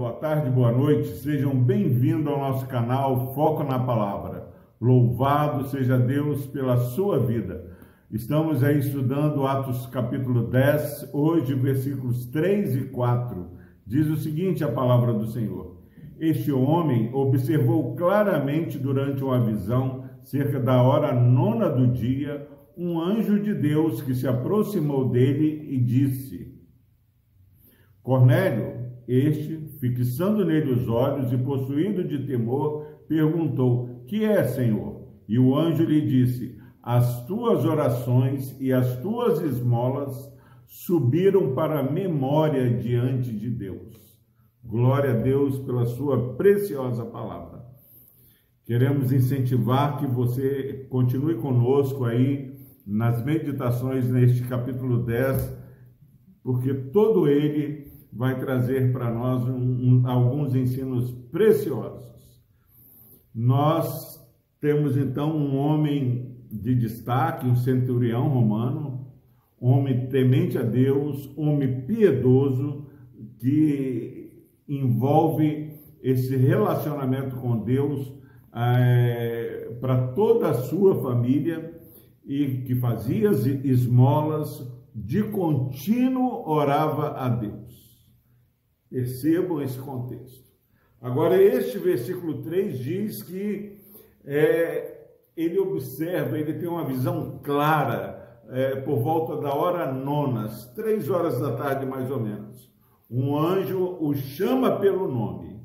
boa tarde, boa noite. Sejam bem-vindos ao nosso canal Foco na Palavra. Louvado seja Deus pela sua vida. Estamos aí estudando Atos capítulo 10, hoje versículos 3 e 4. Diz o seguinte a palavra do Senhor: Este homem observou claramente durante uma visão, cerca da hora nona do dia, um anjo de Deus que se aproximou dele e disse: Cornélio, este, fixando nele os olhos e possuído de temor, perguntou: Que é, Senhor? E o anjo lhe disse: As tuas orações e as tuas esmolas subiram para a memória diante de Deus. Glória a Deus pela sua preciosa palavra. Queremos incentivar que você continue conosco aí nas meditações neste capítulo 10, porque todo ele vai trazer para nós um, um, alguns ensinos preciosos. Nós temos então um homem de destaque, um centurião romano, homem temente a Deus, homem piedoso, que envolve esse relacionamento com Deus é, para toda a sua família e que fazia esmolas, de contínuo orava a Deus. Percebam esse contexto. Agora, este versículo 3 diz que é, ele observa, ele tem uma visão clara é, por volta da hora nona, três horas da tarde mais ou menos. Um anjo o chama pelo nome.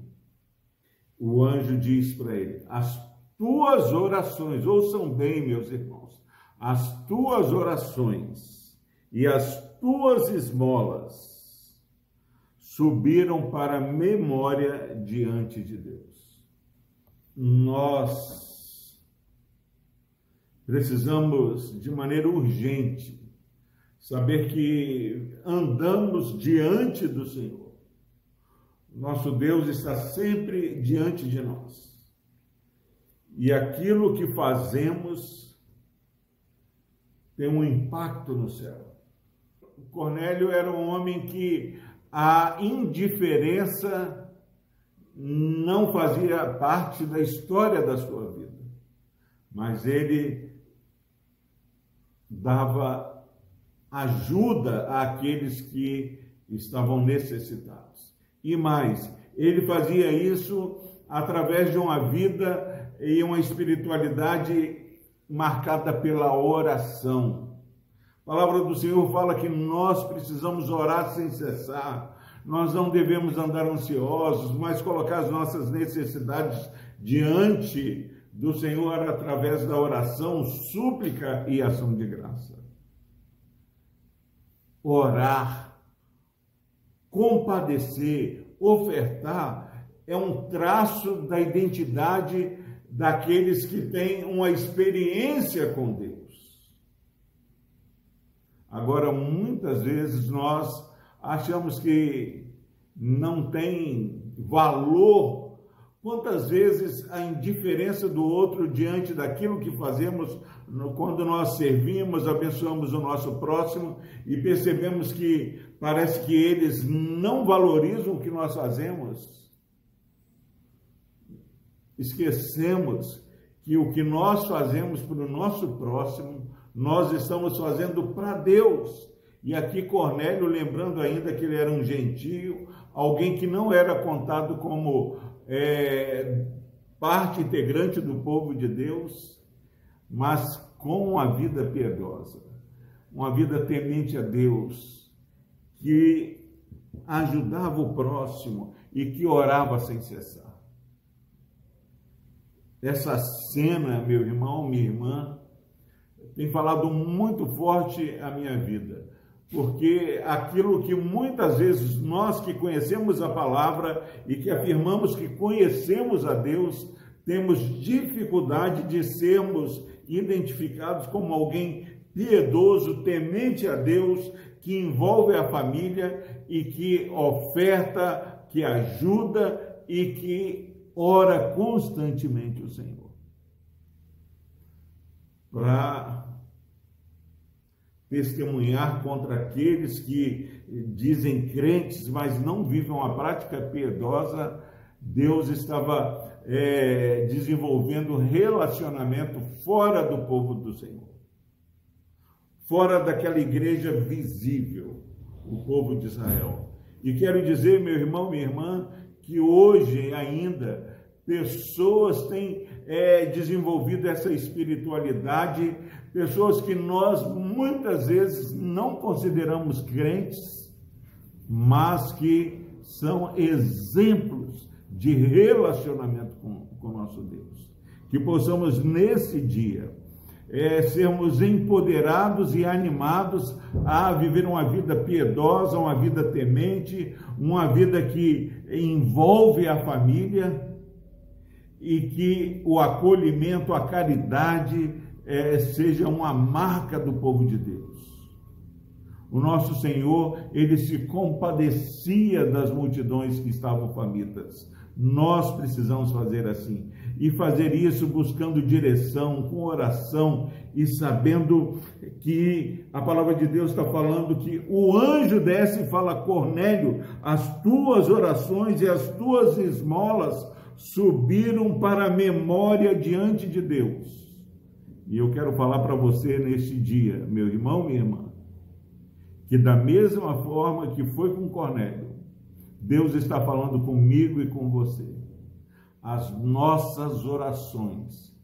O anjo diz para ele: As tuas orações, ouçam bem, meus irmãos, as tuas orações e as tuas esmolas subiram para memória diante de Deus. Nós precisamos, de maneira urgente, saber que andamos diante do Senhor. Nosso Deus está sempre diante de nós. E aquilo que fazemos tem um impacto no céu. Cornélio era um homem que a indiferença não fazia parte da história da sua vida, mas ele dava ajuda àqueles que estavam necessitados. E mais, ele fazia isso através de uma vida e uma espiritualidade marcada pela oração. A palavra do Senhor fala que nós precisamos orar sem cessar. Nós não devemos andar ansiosos, mas colocar as nossas necessidades diante do Senhor através da oração, súplica e ação de graça. Orar, compadecer, ofertar é um traço da identidade daqueles que têm uma experiência com Deus. Agora, muitas vezes nós achamos que não tem valor. Quantas vezes a indiferença do outro diante daquilo que fazemos quando nós servimos, abençoamos o nosso próximo e percebemos que parece que eles não valorizam o que nós fazemos. Esquecemos que o que nós fazemos para o nosso próximo nós estamos fazendo para Deus. E aqui Cornélio, lembrando ainda que ele era um gentio, alguém que não era contado como é, parte integrante do povo de Deus, mas com uma vida piedosa, uma vida temente a Deus, que ajudava o próximo e que orava sem cessar. Essa cena, meu irmão, minha irmã, tem falado muito forte a minha vida, porque aquilo que muitas vezes nós que conhecemos a palavra e que afirmamos que conhecemos a Deus, temos dificuldade de sermos identificados como alguém piedoso, temente a Deus, que envolve a família e que oferta, que ajuda e que ora constantemente o Senhor. Para testemunhar contra aqueles que dizem crentes, mas não vivem uma prática piedosa, Deus estava é, desenvolvendo relacionamento fora do povo do Senhor, fora daquela igreja visível, o povo de Israel. E quero dizer, meu irmão, minha irmã, que hoje ainda pessoas têm é, desenvolvido essa espiritualidade, pessoas que nós muitas vezes não consideramos crentes, mas que são exemplos de relacionamento com o nosso Deus. Que possamos nesse dia é, sermos empoderados e animados a viver uma vida piedosa, uma vida temente, uma vida que envolve a família e que o acolhimento, a caridade é, seja uma marca do povo de Deus. O nosso Senhor, ele se compadecia das multidões que estavam famintas. Nós precisamos fazer assim. E fazer isso buscando direção, com oração e sabendo que a palavra de Deus está falando que o anjo desce e fala: Cornélio, as tuas orações e as tuas esmolas subiram para a memória diante de Deus. E eu quero falar para você neste dia, meu irmão, minha irmã, que da mesma forma que foi com Cornélio, Deus está falando comigo e com você. As nossas orações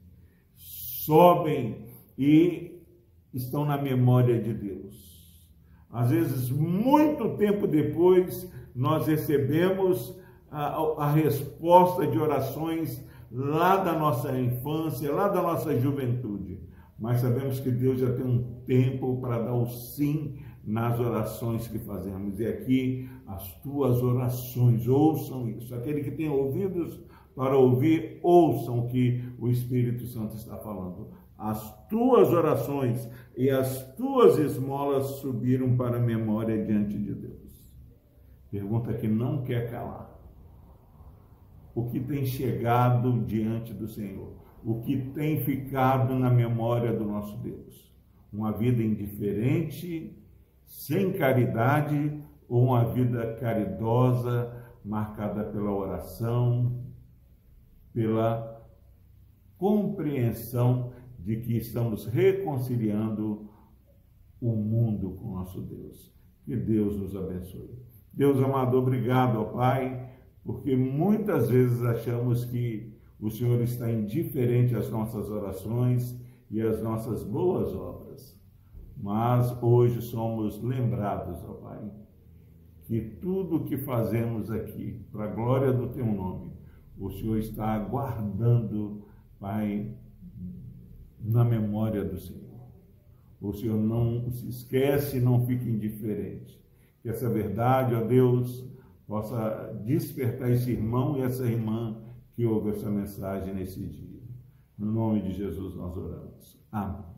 sobem e estão na memória de Deus. Às vezes, muito tempo depois, nós recebemos a, a resposta de orações lá da nossa infância, lá da nossa juventude. Mas sabemos que Deus já tem um tempo para dar o sim nas orações que fazemos. E aqui as tuas orações, ouçam isso. Aquele que tem ouvidos para ouvir, ouçam o que o Espírito Santo está falando. As tuas orações e as tuas esmolas subiram para a memória diante de Deus. Pergunta que não quer calar. O que tem chegado diante do Senhor? O que tem ficado na memória do nosso Deus? Uma vida indiferente sem caridade ou uma vida caridosa marcada pela oração, pela compreensão de que estamos reconciliando o mundo com nosso Deus. Que Deus nos abençoe. Deus amado, obrigado, ó Pai, porque muitas vezes achamos que o Senhor está indiferente às nossas orações e às nossas boas obras. Mas hoje somos lembrados, ó Pai, que tudo o que fazemos aqui, para a glória do Teu nome, o Senhor está guardando, Pai, na memória do Senhor. O Senhor não se esquece, não fica indiferente. Que essa verdade, ó Deus, possa despertar esse irmão e essa irmã que ouve essa mensagem nesse dia. No nome de Jesus nós oramos. Amém.